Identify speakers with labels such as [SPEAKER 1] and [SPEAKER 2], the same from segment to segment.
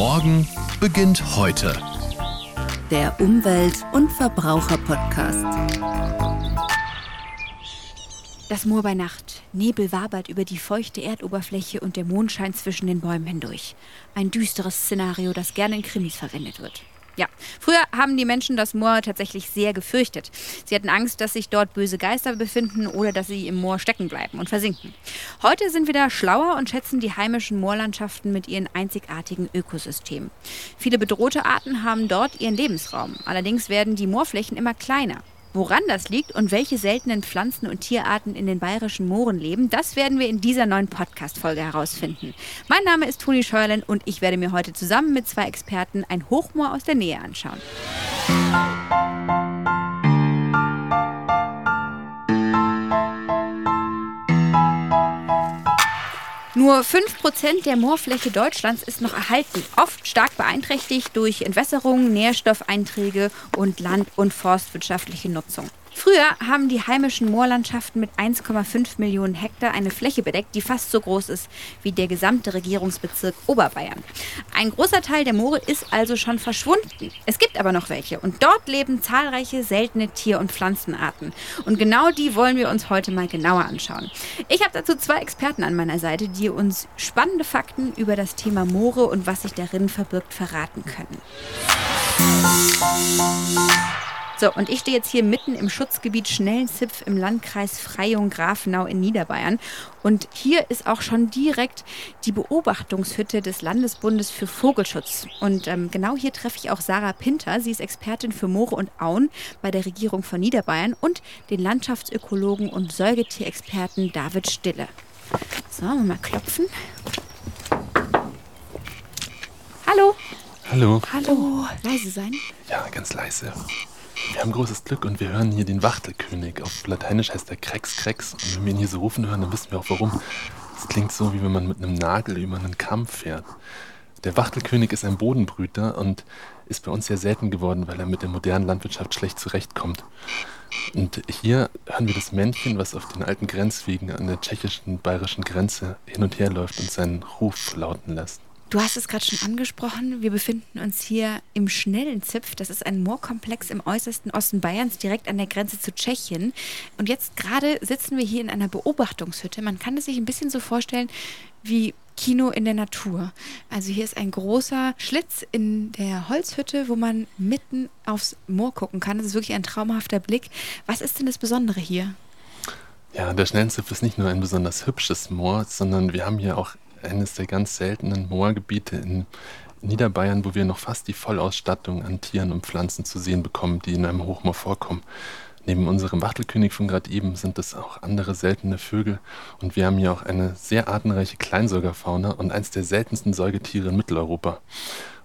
[SPEAKER 1] Morgen beginnt heute.
[SPEAKER 2] Der Umwelt- und Verbraucher-Podcast.
[SPEAKER 3] Das Moor bei Nacht. Nebel wabert über die feuchte Erdoberfläche und der Mond scheint zwischen den Bäumen hindurch. Ein düsteres Szenario, das gerne in Krimis verwendet wird. Ja, früher haben die Menschen das Moor tatsächlich sehr gefürchtet. Sie hatten Angst, dass sich dort böse Geister befinden oder dass sie im Moor stecken bleiben und versinken. Heute sind wir da schlauer und schätzen die heimischen Moorlandschaften mit ihren einzigartigen Ökosystemen. Viele bedrohte Arten haben dort ihren Lebensraum. Allerdings werden die Moorflächen immer kleiner. Woran das liegt und welche seltenen Pflanzen- und Tierarten in den bayerischen Mooren leben, das werden wir in dieser neuen Podcast-Folge herausfinden. Mein Name ist Toni Scheuerlen und ich werde mir heute zusammen mit zwei Experten ein Hochmoor aus der Nähe anschauen. Nur 5% der Moorfläche Deutschlands ist noch erhalten, oft stark beeinträchtigt durch Entwässerung, Nährstoffeinträge und land- und forstwirtschaftliche Nutzung. Früher haben die heimischen Moorlandschaften mit 1,5 Millionen Hektar eine Fläche bedeckt, die fast so groß ist wie der gesamte Regierungsbezirk Oberbayern. Ein großer Teil der Moore ist also schon verschwunden. Es gibt aber noch welche und dort leben zahlreiche seltene Tier- und Pflanzenarten. Und genau die wollen wir uns heute mal genauer anschauen. Ich habe dazu zwei Experten an meiner Seite, die uns spannende Fakten über das Thema Moore und was sich darin verbirgt verraten können. So, und ich stehe jetzt hier mitten im Schutzgebiet Schnellenzipf im Landkreis Freyung-Grafenau in Niederbayern. Und hier ist auch schon direkt die Beobachtungshütte des Landesbundes für Vogelschutz. Und ähm, genau hier treffe ich auch Sarah Pinter. Sie ist Expertin für Moore und Auen bei der Regierung von Niederbayern und den Landschaftsökologen und Säugetierexperten David Stille. So, mal klopfen. Hallo.
[SPEAKER 4] Hallo.
[SPEAKER 3] Hallo. Leise sein.
[SPEAKER 4] Ja, ganz leise. Wir haben großes Glück und wir hören hier den Wachtelkönig. Auf Lateinisch heißt er Krex Krex. Und wenn wir ihn hier so rufen hören, dann wissen wir auch warum. Es klingt so, wie wenn man mit einem Nagel über einen Kamm fährt. Der Wachtelkönig ist ein Bodenbrüter und ist bei uns sehr selten geworden, weil er mit der modernen Landwirtschaft schlecht zurechtkommt. Und hier hören wir das Männchen, was auf den alten Grenzwegen an der tschechischen-bayerischen Grenze hin und her läuft und seinen Ruf lauten lässt.
[SPEAKER 3] Du hast es gerade schon angesprochen. Wir befinden uns hier im Schnellenzipf. Das ist ein Moorkomplex im äußersten Osten Bayerns, direkt an der Grenze zu Tschechien. Und jetzt gerade sitzen wir hier in einer Beobachtungshütte. Man kann es sich ein bisschen so vorstellen wie Kino in der Natur. Also hier ist ein großer Schlitz in der Holzhütte, wo man mitten aufs Moor gucken kann. Das ist wirklich ein traumhafter Blick. Was ist denn das Besondere hier?
[SPEAKER 4] Ja, der Schnellenzipf ist nicht nur ein besonders hübsches Moor, sondern wir haben hier auch eines der ganz seltenen Moorgebiete in Niederbayern, wo wir noch fast die Vollausstattung an Tieren und Pflanzen zu sehen bekommen, die in einem Hochmoor vorkommen. Neben unserem Wachtelkönig von gerade eben sind es auch andere seltene Vögel und wir haben hier auch eine sehr artenreiche Kleinsäugerfauna und eines der seltensten Säugetiere in Mitteleuropa.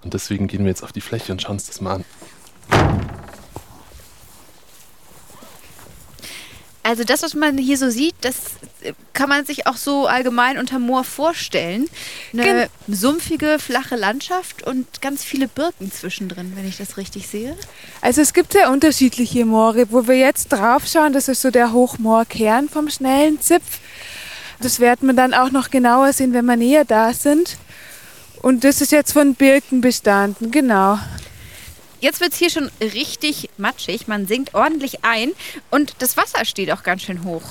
[SPEAKER 4] Und deswegen gehen wir jetzt auf die Fläche und schauen uns das mal an.
[SPEAKER 3] Also das, was man hier so sieht, das kann man sich auch so allgemein unter Moor vorstellen. Eine Gen sumpfige, flache Landschaft und ganz viele Birken zwischendrin, wenn ich das richtig sehe.
[SPEAKER 5] Also es gibt sehr unterschiedliche Moore. Wo wir jetzt drauf schauen, das ist so der Hochmoorkern vom schnellen Zipf. Das werden wir dann auch noch genauer sehen, wenn wir näher da sind. Und das ist jetzt von Birken bestanden, genau.
[SPEAKER 3] Jetzt wird es hier schon richtig matschig. Man sinkt ordentlich ein und das Wasser steht auch ganz schön hoch.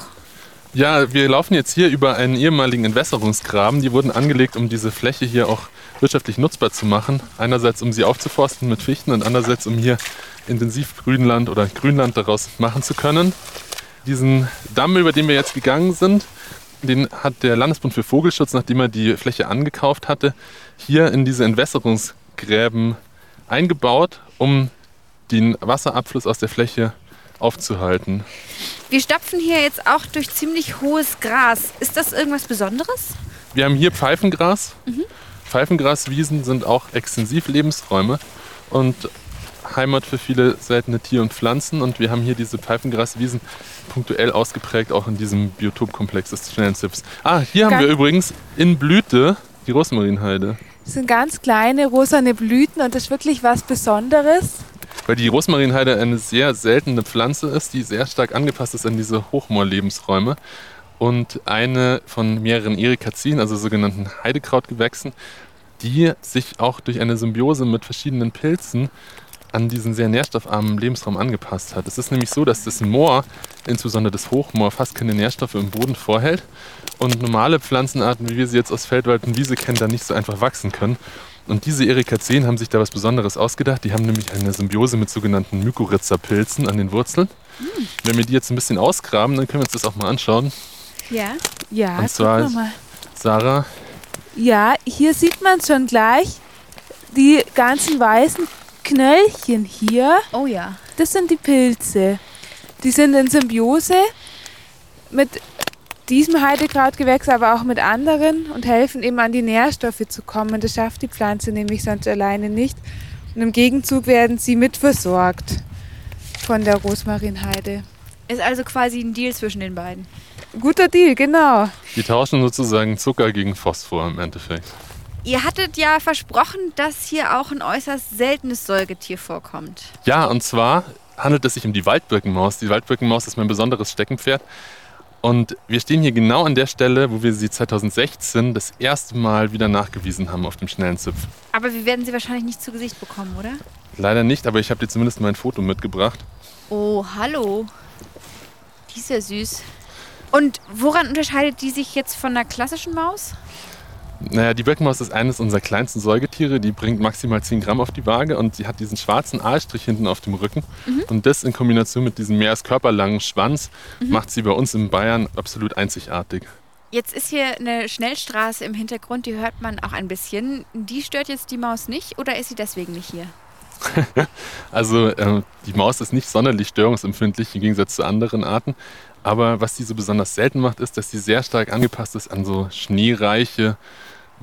[SPEAKER 4] Ja, wir laufen jetzt hier über einen ehemaligen Entwässerungsgraben. Die wurden angelegt, um diese Fläche hier auch wirtschaftlich nutzbar zu machen. Einerseits, um sie aufzuforsten mit Fichten und andererseits, um hier intensiv Grünland oder Grünland daraus machen zu können. Diesen Damm, über den wir jetzt gegangen sind, den hat der Landesbund für Vogelschutz, nachdem er die Fläche angekauft hatte, hier in diese Entwässerungsgräben eingebaut, um den Wasserabfluss aus der Fläche aufzuhalten.
[SPEAKER 3] Wir stapfen hier jetzt auch durch ziemlich hohes Gras. Ist das irgendwas Besonderes?
[SPEAKER 4] Wir haben hier Pfeifengras. Mhm. Pfeifengraswiesen sind auch extensiv Lebensräume und Heimat für viele seltene Tiere und Pflanzen. Und wir haben hier diese Pfeifengraswiesen punktuell ausgeprägt, auch in diesem Biotopkomplex des Schnellenzipfs. Ah, hier haben wir übrigens in Blüte die Rosmarinheide.
[SPEAKER 5] Das sind ganz kleine rosane Blüten und das ist wirklich was Besonderes.
[SPEAKER 4] Weil die Rosmarinheide eine sehr seltene Pflanze ist, die sehr stark angepasst ist an diese Hochmoorlebensräume. Und eine von mehreren Erikazien, also sogenannten Heidekrautgewächsen, die sich auch durch eine Symbiose mit verschiedenen Pilzen an diesen sehr nährstoffarmen Lebensraum angepasst hat. Es ist nämlich so, dass das Moor, insbesondere das Hochmoor, fast keine Nährstoffe im Boden vorhält und normale Pflanzenarten, wie wir sie jetzt aus Feldwald und Wiese kennen, da nicht so einfach wachsen können. Und diese Erikazeen haben sich da was Besonderes ausgedacht. Die haben nämlich eine Symbiose mit sogenannten Mykorrhiza-Pilzen an den Wurzeln. Mhm. Wenn wir die jetzt ein bisschen ausgraben, dann können wir uns das auch mal anschauen.
[SPEAKER 5] Ja, ja.
[SPEAKER 4] Und zwar, Sarah.
[SPEAKER 5] Ja, hier sieht man schon gleich die ganzen weißen Knöllchen hier.
[SPEAKER 3] Oh ja.
[SPEAKER 5] Das sind die Pilze. Die sind in Symbiose mit diesem Heidekrautgewächs, aber auch mit anderen und helfen eben an die Nährstoffe zu kommen. Das schafft die Pflanze nämlich sonst alleine nicht. Und im Gegenzug werden sie mitversorgt von der Rosmarinheide.
[SPEAKER 3] Ist also quasi ein Deal zwischen den beiden.
[SPEAKER 5] Guter Deal, genau.
[SPEAKER 4] Die tauschen sozusagen Zucker gegen Phosphor im Endeffekt.
[SPEAKER 3] Ihr hattet ja versprochen, dass hier auch ein äußerst seltenes Säugetier vorkommt.
[SPEAKER 4] Ja, und zwar handelt es sich um die Waldbirkenmaus. Die Waldbirkenmaus ist mein besonderes Steckenpferd. Und wir stehen hier genau an der Stelle, wo wir sie 2016 das erste Mal wieder nachgewiesen haben auf dem schnellen Zipf.
[SPEAKER 3] Aber wir werden sie wahrscheinlich nicht zu Gesicht bekommen, oder?
[SPEAKER 4] Leider nicht, aber ich habe dir zumindest mein Foto mitgebracht.
[SPEAKER 3] Oh, hallo. Die ist ja süß. Und woran unterscheidet die sich jetzt von einer klassischen Maus?
[SPEAKER 4] Naja, die Birkenmaus ist eines unserer kleinsten Säugetiere. Die bringt maximal 10 Gramm auf die Waage und sie hat diesen schwarzen Aalstrich hinten auf dem Rücken. Mhm. Und das in Kombination mit diesem mehr als körperlangen Schwanz mhm. macht sie bei uns in Bayern absolut einzigartig.
[SPEAKER 3] Jetzt ist hier eine Schnellstraße im Hintergrund, die hört man auch ein bisschen. Die stört jetzt die Maus nicht oder ist sie deswegen nicht hier?
[SPEAKER 4] also äh, die Maus ist nicht sonderlich störungsempfindlich im Gegensatz zu anderen Arten. Aber was sie so besonders selten macht, ist, dass sie sehr stark angepasst ist an so schneereiche,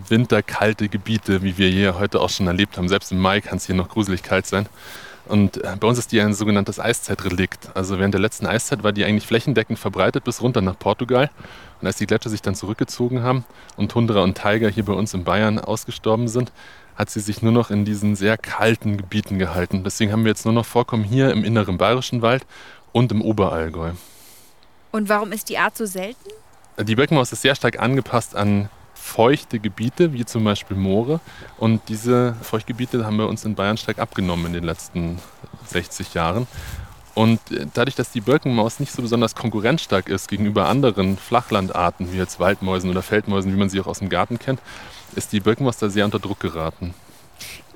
[SPEAKER 4] winterkalte Gebiete, wie wir hier heute auch schon erlebt haben. Selbst im Mai kann es hier noch gruselig kalt sein. Und äh, bei uns ist die ein sogenanntes Eiszeitrelikt. Also während der letzten Eiszeit war die eigentlich flächendeckend verbreitet bis runter nach Portugal. Und als die Gletscher sich dann zurückgezogen haben und Tundra und Tiger hier bei uns in Bayern ausgestorben sind, hat sie sich nur noch in diesen sehr kalten Gebieten gehalten. Deswegen haben wir jetzt nur noch Vorkommen hier im inneren Bayerischen Wald und im Oberallgäu.
[SPEAKER 3] Und warum ist die Art so selten?
[SPEAKER 4] Die Birkenmaus ist sehr stark angepasst an feuchte Gebiete, wie zum Beispiel Moore. Und diese Feuchtgebiete haben wir uns in Bayern stark abgenommen in den letzten 60 Jahren. Und dadurch, dass die Birkenmaus nicht so besonders konkurrenzstark ist gegenüber anderen Flachlandarten, wie jetzt Waldmäusen oder Feldmäusen, wie man sie auch aus dem Garten kennt, ist die Birkenmaus da sehr unter Druck geraten.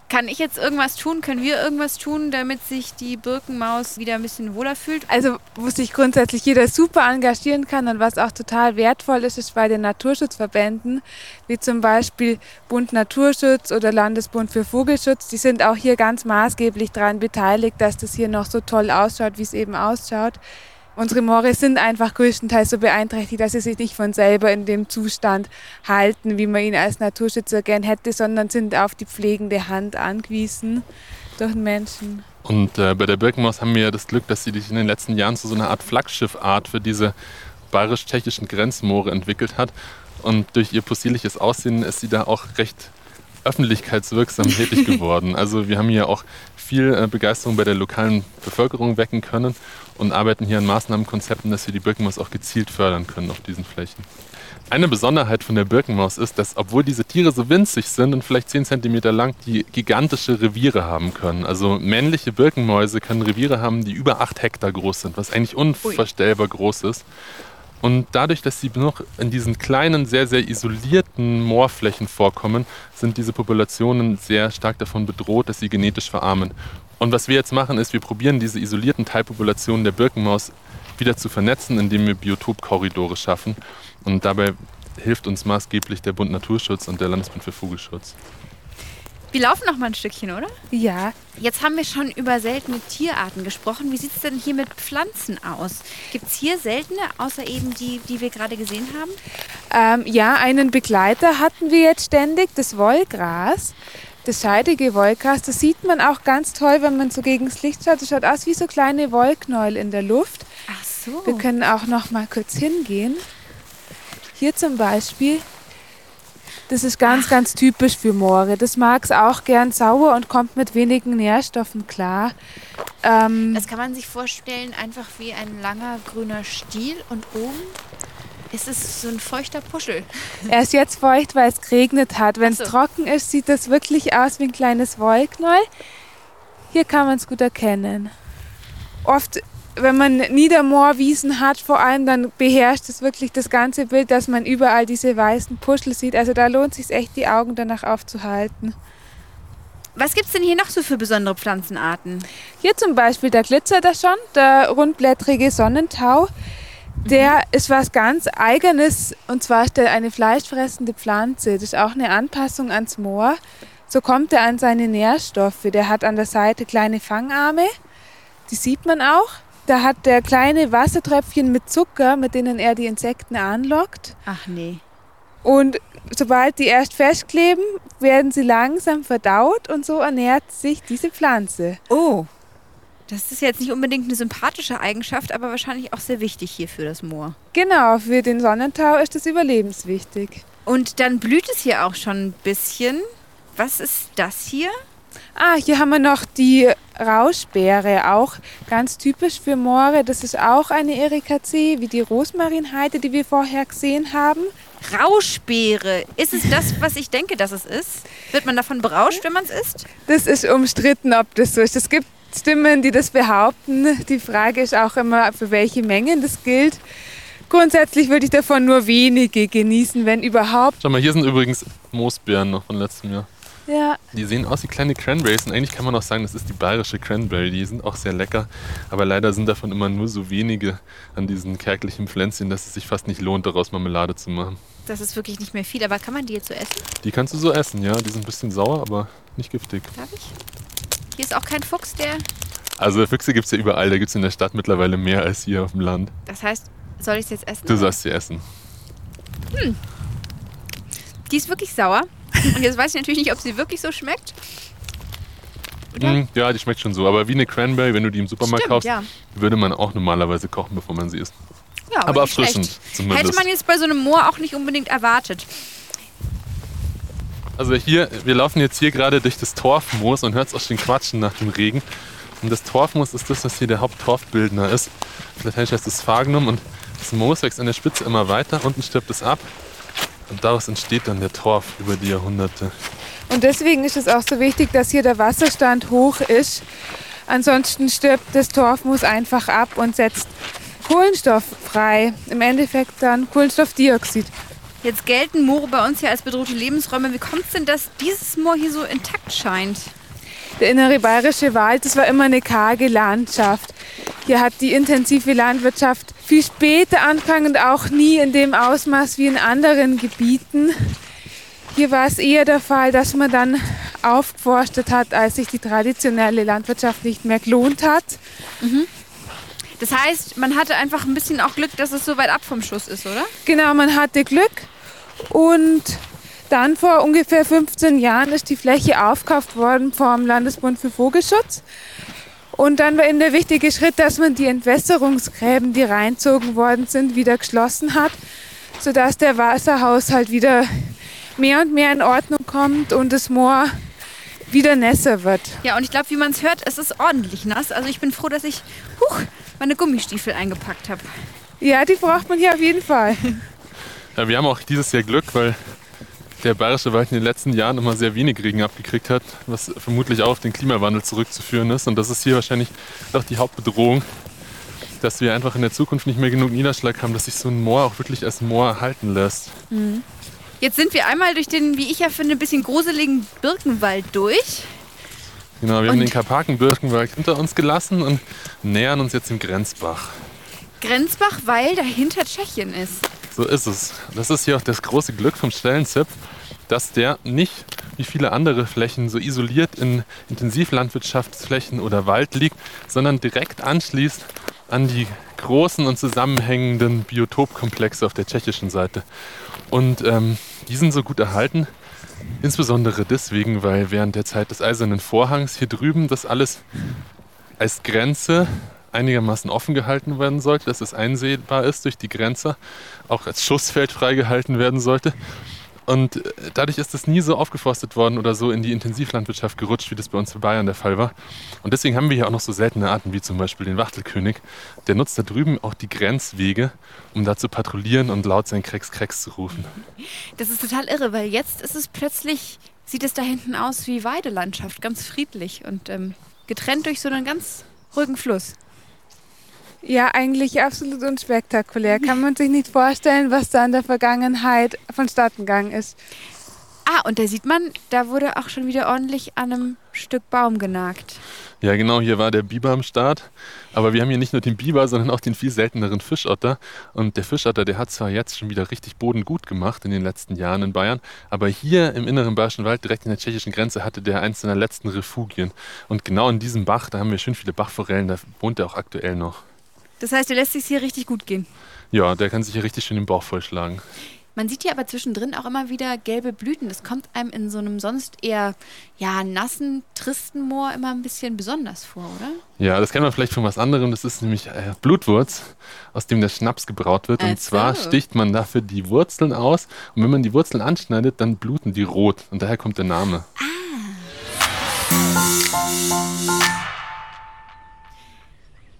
[SPEAKER 3] Kann ich jetzt irgendwas tun? Können wir irgendwas tun, damit sich die Birkenmaus wieder ein bisschen wohler fühlt?
[SPEAKER 5] Also, wo sich grundsätzlich jeder super engagieren kann und was auch total wertvoll ist, ist bei den Naturschutzverbänden, wie zum Beispiel Bund Naturschutz oder Landesbund für Vogelschutz. Die sind auch hier ganz maßgeblich daran beteiligt, dass das hier noch so toll ausschaut, wie es eben ausschaut. Unsere Moore sind einfach größtenteils so beeinträchtigt, dass sie sich nicht von selber in dem Zustand halten, wie man ihn als Naturschützer gern hätte, sondern sind auf die pflegende Hand angewiesen durch den Menschen.
[SPEAKER 4] Und äh, bei der Birkenmaus haben wir ja das Glück, dass sie sich in den letzten Jahren zu so einer Art Flaggschiffart für diese bayerisch-tschechischen Grenzmoore entwickelt hat. Und durch ihr possierliches Aussehen ist sie da auch recht öffentlichkeitswirksam tätig geworden. Also wir haben hier auch viel äh, Begeisterung bei der lokalen Bevölkerung wecken können und arbeiten hier an Maßnahmenkonzepten, dass wir die Birkenmaus auch gezielt fördern können auf diesen Flächen. Eine Besonderheit von der Birkenmaus ist, dass obwohl diese Tiere so winzig sind und vielleicht 10 cm lang, die gigantische Reviere haben können. Also männliche Birkenmäuse können Reviere haben, die über 8 Hektar groß sind, was eigentlich unvorstellbar groß ist. Und dadurch, dass sie noch in diesen kleinen, sehr, sehr isolierten Moorflächen vorkommen, sind diese Populationen sehr stark davon bedroht, dass sie genetisch verarmen. Und was wir jetzt machen, ist, wir probieren diese isolierten Teilpopulationen der Birkenmaus wieder zu vernetzen, indem wir Biotopkorridore schaffen. Und dabei hilft uns maßgeblich der Bund Naturschutz und der Landesbund für Vogelschutz.
[SPEAKER 3] Wir laufen noch mal ein Stückchen, oder?
[SPEAKER 5] Ja.
[SPEAKER 3] Jetzt haben wir schon über seltene Tierarten gesprochen. Wie sieht es denn hier mit Pflanzen aus? Gibt es hier seltene, außer eben die, die wir gerade gesehen
[SPEAKER 5] haben? Ähm, ja, einen Begleiter hatten wir jetzt ständig, das Wollgras. Das scheidige Wollgras, das sieht man auch ganz toll, wenn man so gegen das Licht schaut. Das schaut aus wie so kleine Wollknäuel in der Luft.
[SPEAKER 3] Ach so.
[SPEAKER 5] Wir können auch noch mal kurz hingehen. Hier zum Beispiel das ist ganz, Ach. ganz typisch für Moore. Das mag es auch gern sauer und kommt mit wenigen Nährstoffen klar.
[SPEAKER 3] Ähm, das kann man sich vorstellen, einfach wie ein langer grüner Stiel und oben Es ist so ein feuchter Puschel.
[SPEAKER 5] Er ist jetzt feucht, weil es geregnet hat. Wenn es
[SPEAKER 3] so.
[SPEAKER 5] trocken ist, sieht das wirklich aus wie ein kleines Wollknäuel. Hier kann man es gut erkennen. Oft, wenn man Niedermoorwiesen hat, vor allem, dann beherrscht es wirklich das ganze Bild, dass man überall diese weißen Puschel sieht. Also da lohnt es sich echt, die Augen danach aufzuhalten.
[SPEAKER 3] Was gibt es denn hier noch so für besondere Pflanzenarten?
[SPEAKER 5] Hier zum Beispiel, da glitzert er schon, der rundblättrige Sonnentau. Der ist was ganz Eigenes und zwar ist er eine fleischfressende Pflanze. Das ist auch eine Anpassung ans Moor. So kommt er an seine Nährstoffe. Der hat an der Seite kleine Fangarme, die sieht man auch. Da hat der kleine Wassertröpfchen mit Zucker, mit denen er die Insekten anlockt.
[SPEAKER 3] Ach nee.
[SPEAKER 5] Und sobald die erst festkleben, werden sie langsam verdaut und so ernährt sich diese Pflanze.
[SPEAKER 3] Oh. Das ist jetzt nicht unbedingt eine sympathische Eigenschaft, aber wahrscheinlich auch sehr wichtig hier für das Moor.
[SPEAKER 5] Genau, für den Sonnentau ist das überlebenswichtig.
[SPEAKER 3] Und dann blüht es hier auch schon ein bisschen. Was ist das hier?
[SPEAKER 5] Ah, hier haben wir noch die Rauschbeere, auch ganz typisch für Moore. Das ist auch eine Erikaceae, wie die Rosmarinheide, die wir vorher gesehen haben.
[SPEAKER 3] Rauschbeere. Ist es das, was ich denke, dass es ist? Wird man davon berauscht, wenn man es isst?
[SPEAKER 5] Das ist umstritten, ob das so ist. Es gibt Stimmen, die das behaupten. Die Frage ist auch immer, für welche Mengen das gilt. Grundsätzlich würde ich davon nur wenige genießen, wenn überhaupt.
[SPEAKER 4] Schau mal, hier sind übrigens Moosbeeren noch von letztem Jahr.
[SPEAKER 5] Ja,
[SPEAKER 4] Die sehen aus wie kleine Cranberries und eigentlich kann man auch sagen, das ist die bayerische Cranberry. Die sind auch sehr lecker, aber leider sind davon immer nur so wenige an diesen kärglichen Pflänzchen, dass es sich fast nicht lohnt, daraus Marmelade zu machen.
[SPEAKER 3] Das ist wirklich nicht mehr viel, aber kann man die jetzt so essen?
[SPEAKER 4] Die kannst du so essen, ja. Die sind ein bisschen sauer, aber nicht giftig.
[SPEAKER 3] Darf ich? Hier ist auch kein Fuchs, der.
[SPEAKER 4] Also Füchse gibt es ja überall. Da gibt es in der Stadt mittlerweile mehr als hier auf dem Land.
[SPEAKER 3] Das heißt, soll ich es jetzt essen?
[SPEAKER 4] Du sollst sie essen.
[SPEAKER 3] Die ist wirklich sauer. Und jetzt weiß ich natürlich nicht, ob sie wirklich so schmeckt. Oder?
[SPEAKER 4] Mm, ja, die schmeckt schon so. Aber wie eine Cranberry, wenn du die im Supermarkt
[SPEAKER 3] Stimmt,
[SPEAKER 4] kaufst,
[SPEAKER 3] ja.
[SPEAKER 4] würde man auch normalerweise kochen, bevor man sie isst.
[SPEAKER 3] ja
[SPEAKER 4] Aber erfrischend zumindest.
[SPEAKER 3] Hätte man jetzt bei so einem Moor auch nicht unbedingt erwartet.
[SPEAKER 4] Also hier, wir laufen jetzt hier gerade durch das Torfmoos und hört es auch schon quatschen nach dem Regen. Und das Torfmoos ist das, was hier der Haupttorfbildner ist. Lateinisch heißt es Phagnum und das Moos wächst an der Spitze immer weiter, unten stirbt es ab. Und daraus entsteht dann der Torf über die Jahrhunderte.
[SPEAKER 5] Und deswegen ist es auch so wichtig, dass hier der Wasserstand hoch ist. Ansonsten stirbt das Torfmoos einfach ab und setzt Kohlenstoff frei. Im Endeffekt dann Kohlenstoffdioxid.
[SPEAKER 3] Jetzt gelten Moore bei uns ja als bedrohte Lebensräume. Wie kommt es denn, dass dieses Moor hier so intakt scheint?
[SPEAKER 5] Der innere bayerische Wald, das war immer eine karge Landschaft. Hier hat die intensive Landwirtschaft viel später angefangen und auch nie in dem Ausmaß wie in anderen Gebieten. Hier war es eher der Fall, dass man dann aufgeforstet hat, als sich die traditionelle Landwirtschaft nicht mehr gelohnt hat.
[SPEAKER 3] Das heißt, man hatte einfach ein bisschen auch Glück, dass es so weit ab vom Schuss ist, oder?
[SPEAKER 5] Genau, man hatte Glück und dann vor ungefähr 15 Jahren ist die Fläche aufgekauft worden vom Landesbund für Vogelschutz. Und dann war eben der wichtige Schritt, dass man die Entwässerungsgräben, die reinzogen worden sind, wieder geschlossen hat, sodass der Wasserhaushalt wieder mehr und mehr in Ordnung kommt und das Moor wieder nässer wird.
[SPEAKER 3] Ja, und ich glaube, wie man es hört, es ist ordentlich nass. Also ich bin froh, dass ich huch, meine Gummistiefel eingepackt habe.
[SPEAKER 5] Ja, die braucht man hier auf jeden Fall.
[SPEAKER 4] Ja, wir haben auch dieses Jahr Glück, weil der bayerische Wald in den letzten Jahren immer sehr wenig Regen abgekriegt hat, was vermutlich auch auf den Klimawandel zurückzuführen ist. Und das ist hier wahrscheinlich auch die Hauptbedrohung, dass wir einfach in der Zukunft nicht mehr genug Niederschlag haben, dass sich so ein Moor auch wirklich als Moor erhalten lässt.
[SPEAKER 3] Jetzt sind wir einmal durch den, wie ich ja finde, ein bisschen gruseligen Birkenwald durch.
[SPEAKER 4] Genau, wir haben
[SPEAKER 3] Und-
[SPEAKER 4] den Karpaken-Birkenwald hinter uns gelassen und nähern uns jetzt dem Grenzbach.
[SPEAKER 3] Grenzbach, weil dahinter Tschechien ist.
[SPEAKER 4] So ist es. Das ist hier auch das große Glück vom Stellenzipf, dass der nicht wie viele andere Flächen so isoliert in Intensivlandwirtschaftsflächen oder Wald liegt, sondern direkt anschließt an die großen und zusammenhängenden Biotopkomplexe auf der tschechischen Seite. Und ähm, die sind so gut erhalten, insbesondere deswegen, weil während der Zeit des Eisernen Vorhangs hier drüben das alles als Grenze einigermaßen offen gehalten werden sollte, dass es einsehbar ist durch die Grenze, auch als Schussfeld freigehalten werden sollte. Und äh, dadurch ist es nie so aufgeforstet worden oder so in die Intensivlandwirtschaft gerutscht, wie das bei uns in Bayern der Fall war. Und deswegen haben wir hier auch noch so seltene Arten wie zum Beispiel den Wachtelkönig. Der nutzt da drüben auch die Grenzwege, um da zu patrouillieren und laut sein Krex-Krex zu rufen.
[SPEAKER 3] Das ist total irre, weil jetzt ist es plötzlich, sieht es da hinten aus wie Weidelandschaft, ganz friedlich und ähm, getrennt durch so einen ganz ruhigen Fluss.
[SPEAKER 5] Ja, eigentlich absolut unspektakulär. Kann man sich nicht vorstellen, was da in der Vergangenheit vonstatten gegangen ist.
[SPEAKER 3] Ah, und da sieht man, da wurde auch schon wieder ordentlich an einem Stück Baum genagt.
[SPEAKER 4] Ja, genau, hier war der Biber am Start. Aber wir haben hier nicht nur den Biber, sondern auch den viel selteneren Fischotter. Und der Fischotter, der hat zwar jetzt schon wieder richtig Boden gut gemacht in den letzten Jahren in Bayern, aber hier im inneren Bayerischen Wald, direkt in der tschechischen Grenze, hatte der eins seiner letzten Refugien. Und genau in diesem Bach, da haben wir schön viele Bachforellen, da wohnt er auch aktuell noch.
[SPEAKER 3] Das heißt, er lässt sich hier richtig gut gehen.
[SPEAKER 4] Ja, der kann sich hier richtig schön den Bauch vollschlagen.
[SPEAKER 3] Man sieht hier aber zwischendrin auch immer wieder gelbe Blüten. Das kommt einem in so einem sonst eher ja, nassen, tristen Moor immer ein bisschen besonders vor, oder?
[SPEAKER 4] Ja, das kennt man vielleicht von was anderem. Das ist nämlich äh, Blutwurz, aus dem der Schnaps gebraut wird. Und zwar sticht man dafür die Wurzeln aus. Und wenn man die Wurzeln anschneidet, dann bluten die rot. Und daher kommt der Name.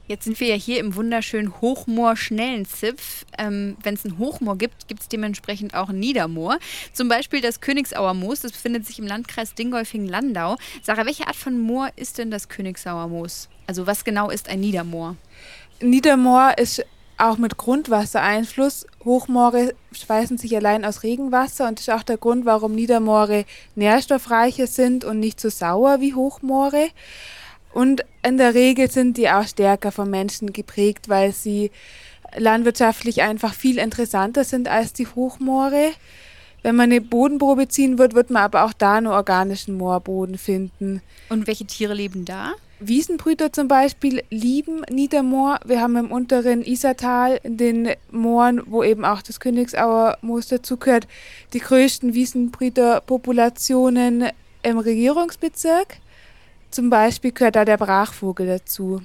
[SPEAKER 3] Jetzt sind wir ja hier im wunderschönen Hochmoor Schnellenzipf. Ähm, Wenn es ein Hochmoor gibt, gibt es dementsprechend auch ein Niedermoor. Zum Beispiel das Königsauer Moos, das befindet sich im Landkreis Dingolfing-Landau. Sarah, welche Art von Moor ist denn das Königsauer Moos? Also was genau ist ein Niedermoor?
[SPEAKER 5] Niedermoor ist auch mit Grundwassereinfluss. Hochmoore speisen sich allein aus Regenwasser und ist auch der Grund, warum Niedermoore nährstoffreicher sind und nicht so sauer wie Hochmoore. Und in der Regel sind die auch stärker vom Menschen geprägt, weil sie landwirtschaftlich einfach viel interessanter sind als die Hochmoore. Wenn man eine Bodenprobe ziehen wird, wird man aber auch da nur organischen Moorboden finden.
[SPEAKER 3] Und welche Tiere leben da?
[SPEAKER 5] Wiesenbrüter zum Beispiel lieben Niedermoor. Wir haben im unteren Isertal in den Mooren, wo eben auch das Königsauer Moos dazugehört, die größten Wiesenbrüterpopulationen im Regierungsbezirk. Zum Beispiel gehört da der Brachvogel dazu.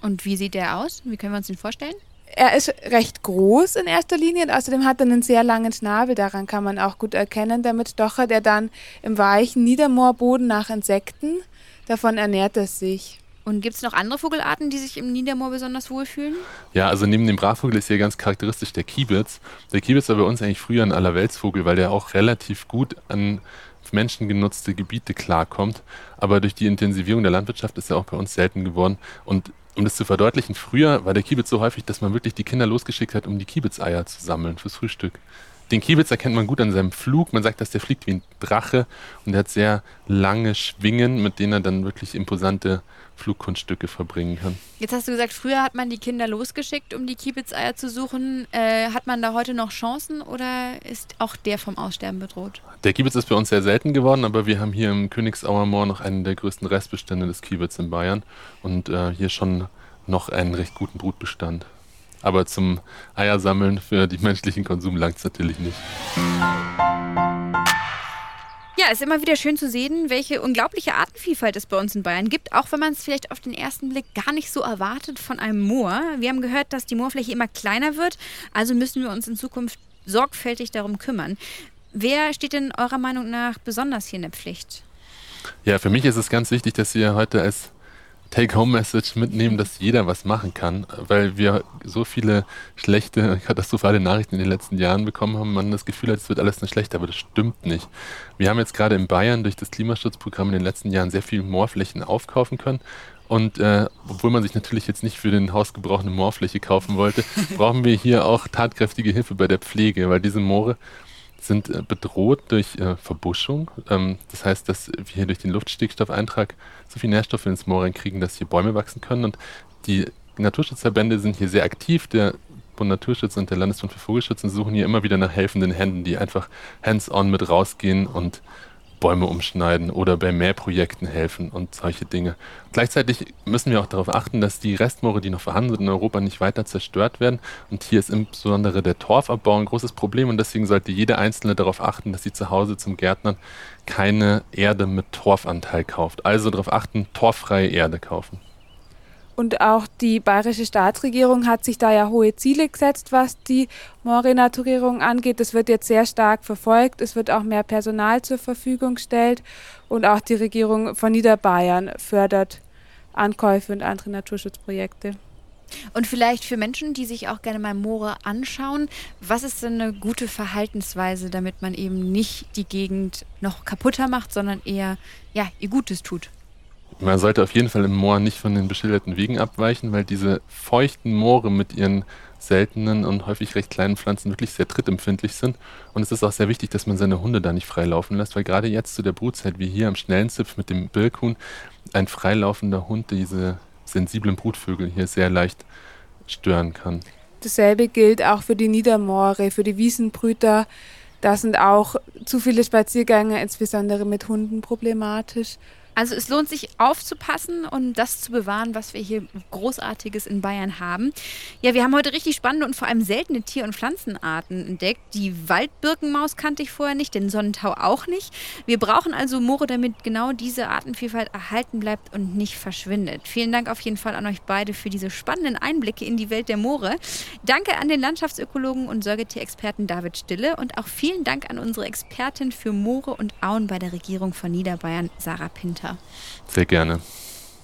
[SPEAKER 3] Und wie sieht der aus? Wie können wir uns den vorstellen?
[SPEAKER 5] Er ist recht groß in erster Linie und außerdem hat er einen sehr langen Schnabel. Daran kann man auch gut erkennen. Damit stochert er dann im weichen Niedermoorboden nach Insekten. Davon ernährt er sich.
[SPEAKER 3] Und gibt es noch andere Vogelarten, die sich im Niedermoor besonders wohlfühlen?
[SPEAKER 4] Ja, also neben dem Brachvogel ist hier ganz charakteristisch der Kiebitz. Der Kiebitz war bei uns eigentlich früher ein Allerweltsvogel, weil der auch relativ gut an menschengenutzte Gebiete klarkommt. Aber durch die Intensivierung der Landwirtschaft ist er auch bei uns selten geworden. Und um das zu verdeutlichen, früher war der Kiebitz so häufig, dass man wirklich die Kinder losgeschickt hat, um die Kiebitzeier zu sammeln fürs Frühstück. Den Kiebitz erkennt man gut an seinem Flug. Man sagt, dass der fliegt wie ein Drache und er hat sehr lange Schwingen, mit denen er dann wirklich imposante Flugkunststücke verbringen kann.
[SPEAKER 3] Jetzt hast du gesagt, früher hat man die Kinder losgeschickt, um die Kiebitzeier zu suchen. Äh, hat man da heute noch Chancen oder ist auch der vom Aussterben bedroht?
[SPEAKER 4] Der Kiebitz ist bei uns sehr selten geworden, aber wir haben hier im Königsauer Moor noch einen der größten Restbestände des Kiebitz in Bayern und äh, hier schon noch einen recht guten Brutbestand. Aber zum Eiersammeln für den menschlichen Konsum langt es natürlich nicht.
[SPEAKER 3] Ja, ist immer wieder schön zu sehen, welche unglaubliche Artenvielfalt es bei uns in Bayern gibt, auch wenn man es vielleicht auf den ersten Blick gar nicht so erwartet von einem Moor. Wir haben gehört, dass die Moorfläche immer kleiner wird, also müssen wir uns in Zukunft sorgfältig darum kümmern. Wer steht denn eurer Meinung nach besonders hier in der Pflicht?
[SPEAKER 4] Ja, für mich ist es ganz wichtig, dass wir heute als Take-Home-Message mitnehmen, dass jeder was machen kann, weil wir so viele schlechte, katastrophale Nachrichten in den letzten Jahren bekommen haben, man das Gefühl hat, es wird alles nicht schlecht, aber das stimmt nicht. Wir haben jetzt gerade in Bayern durch das Klimaschutzprogramm in den letzten Jahren sehr viel Moorflächen aufkaufen können. Und äh, obwohl man sich natürlich jetzt nicht für den Hausgebrauch eine Moorfläche kaufen wollte, brauchen wir hier auch tatkräftige Hilfe bei der Pflege, weil diese Moore sind äh, bedroht durch äh, Verbuschung. Ähm, das heißt, dass wir hier durch den Luftstickstoffeintrag so viel Nährstoffe ins Moor reinkriegen, dass hier Bäume wachsen können. Und die Naturschutzverbände sind hier sehr aktiv. Der Bund Naturschutz und der Landesbund für Vogelschutz suchen hier immer wieder nach helfenden Händen, die einfach hands-on mit rausgehen und Bäume umschneiden oder bei Mähprojekten helfen und solche Dinge. Gleichzeitig müssen wir auch darauf achten, dass die Restmoore, die noch vorhanden sind in Europa, nicht weiter zerstört werden. Und hier ist insbesondere der Torfabbau ein großes Problem und deswegen sollte jeder Einzelne darauf achten, dass sie zu Hause zum Gärtnern keine Erde mit Torfanteil kauft. Also darauf achten, torffreie Erde kaufen.
[SPEAKER 5] Und auch die bayerische Staatsregierung hat sich da ja hohe Ziele gesetzt, was die Moorrenaturierung angeht. Das wird jetzt sehr stark verfolgt. Es wird auch mehr Personal zur Verfügung gestellt. Und auch die Regierung von Niederbayern fördert Ankäufe und andere Naturschutzprojekte.
[SPEAKER 3] Und vielleicht für Menschen, die sich auch gerne mal Moore anschauen, was ist denn eine gute Verhaltensweise, damit man eben nicht die Gegend noch kaputter macht, sondern eher ja, ihr Gutes tut?
[SPEAKER 4] Man sollte auf jeden Fall im Moor nicht von den beschilderten Wegen abweichen, weil diese feuchten Moore mit ihren seltenen und häufig recht kleinen Pflanzen wirklich sehr trittempfindlich sind. Und es ist auch sehr wichtig, dass man seine Hunde da nicht freilaufen lässt, weil gerade jetzt zu der Brutzeit, wie hier am Schnellenzipf mit dem Birkhuhn, ein freilaufender Hund diese sensiblen Brutvögel hier sehr leicht stören kann.
[SPEAKER 5] Dasselbe gilt auch für die Niedermoore, für die Wiesenbrüter. Da sind auch zu viele Spaziergänge, insbesondere mit Hunden, problematisch.
[SPEAKER 3] Also es lohnt sich aufzupassen und das zu bewahren, was wir hier Großartiges in Bayern haben. Ja, wir haben heute richtig spannende und vor allem seltene Tier- und Pflanzenarten entdeckt. Die Waldbirkenmaus kannte ich vorher nicht, den Sonnentau auch nicht. Wir brauchen also Moore, damit genau diese Artenvielfalt erhalten bleibt und nicht verschwindet. Vielen Dank auf jeden Fall an euch beide für diese spannenden Einblicke in die Welt der Moore. Danke an den Landschaftsökologen und Säugetierexperten David Stille und auch vielen Dank an unsere Expertin für Moore und Auen bei der Regierung von Niederbayern, Sarah Pinter.
[SPEAKER 4] Sehr gerne.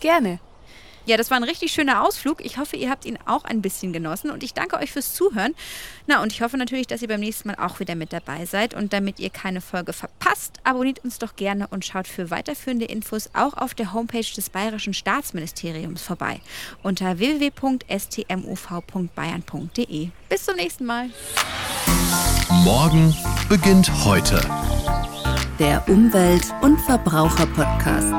[SPEAKER 5] Gerne.
[SPEAKER 3] Ja, das war ein richtig schöner Ausflug. Ich hoffe, ihr habt ihn auch ein bisschen genossen und ich danke euch fürs Zuhören. Na, und ich hoffe natürlich, dass ihr beim nächsten Mal auch wieder mit dabei seid. Und damit ihr keine Folge verpasst, abonniert uns doch gerne und schaut für weiterführende Infos auch auf der Homepage des Bayerischen Staatsministeriums vorbei unter www.stmuv.bayern.de. Bis zum nächsten Mal.
[SPEAKER 1] Morgen beginnt heute.
[SPEAKER 2] Der Umwelt- und Verbraucher-Podcast.